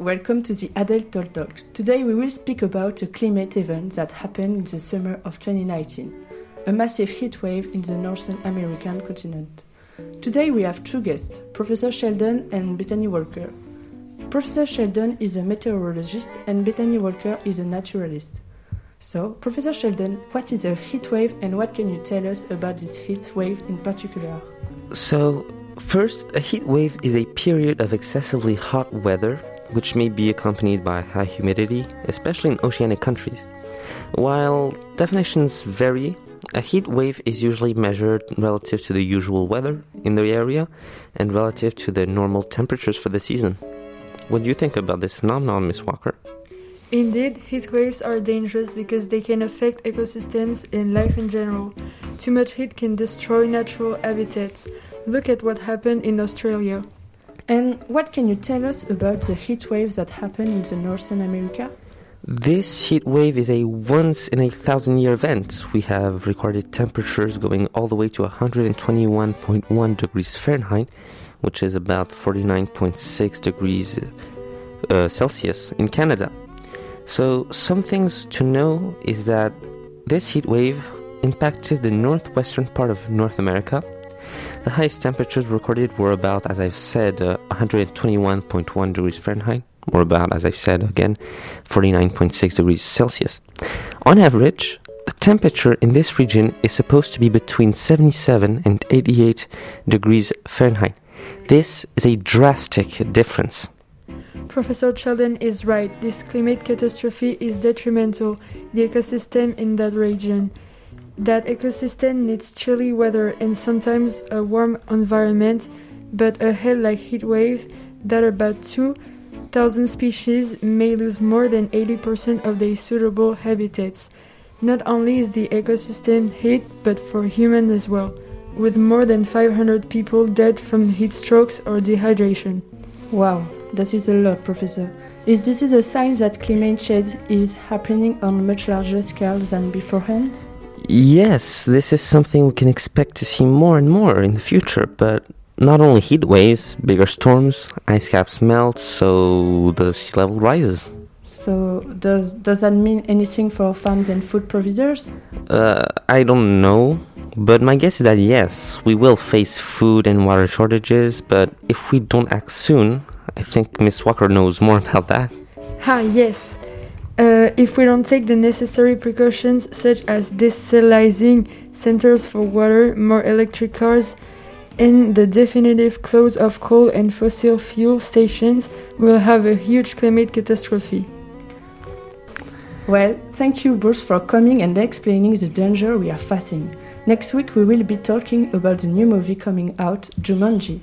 welcome to the Adele Talk Talk. Today we will speak about a climate event that happened in the summer of 2019, a massive heat wave in the Northern American continent. Today we have two guests, Professor Sheldon and Bethany Walker. Professor Sheldon is a meteorologist and Bethany Walker is a naturalist. So, Professor Sheldon, what is a heat wave and what can you tell us about this heat wave in particular? So, first, a heat wave is a period of excessively hot weather which may be accompanied by high humidity, especially in oceanic countries. While definitions vary, a heat wave is usually measured relative to the usual weather in the area and relative to the normal temperatures for the season. What do you think about this phenomenon, Miss Walker? Indeed, heat waves are dangerous because they can affect ecosystems and life in general. Too much heat can destroy natural habitats. Look at what happened in Australia. And what can you tell us about the heat waves that happen in the Northern America? This heat wave is a once in a thousand year event. We have recorded temperatures going all the way to 121.1 degrees Fahrenheit, which is about 49.6 degrees uh, Celsius in Canada. So, some things to know is that this heat wave impacted the northwestern part of North America. The highest temperatures recorded were about, as I've said, uh, 121.1 degrees Fahrenheit, or about, as I said again, 49.6 degrees Celsius. On average, the temperature in this region is supposed to be between 77 and 88 degrees Fahrenheit. This is a drastic difference. Professor Sheldon is right. This climate catastrophe is detrimental to the ecosystem in that region. That ecosystem needs chilly weather and sometimes a warm environment, but a hell like heat wave that about 2,000 species may lose more than 80% of their suitable habitats. Not only is the ecosystem hit, but for humans as well, with more than 500 people dead from heat strokes or dehydration. Wow, that is a lot, Professor. Is this is a sign that climate change is happening on much larger scale than beforehand? Yes, this is something we can expect to see more and more in the future, but not only heat waves, bigger storms, ice caps melt, so the sea level rises. So, does does that mean anything for farms and food providers? Uh, I don't know, but my guess is that yes, we will face food and water shortages, but if we don't act soon, I think Miss Walker knows more about that. Ah, yes. Uh, if we don't take the necessary precautions, such as desalinizing centers for water, more electric cars, and the definitive close of coal and fossil fuel stations, we'll have a huge climate catastrophe. Well, thank you both for coming and explaining the danger we are facing. Next week we will be talking about the new movie coming out, Jumanji.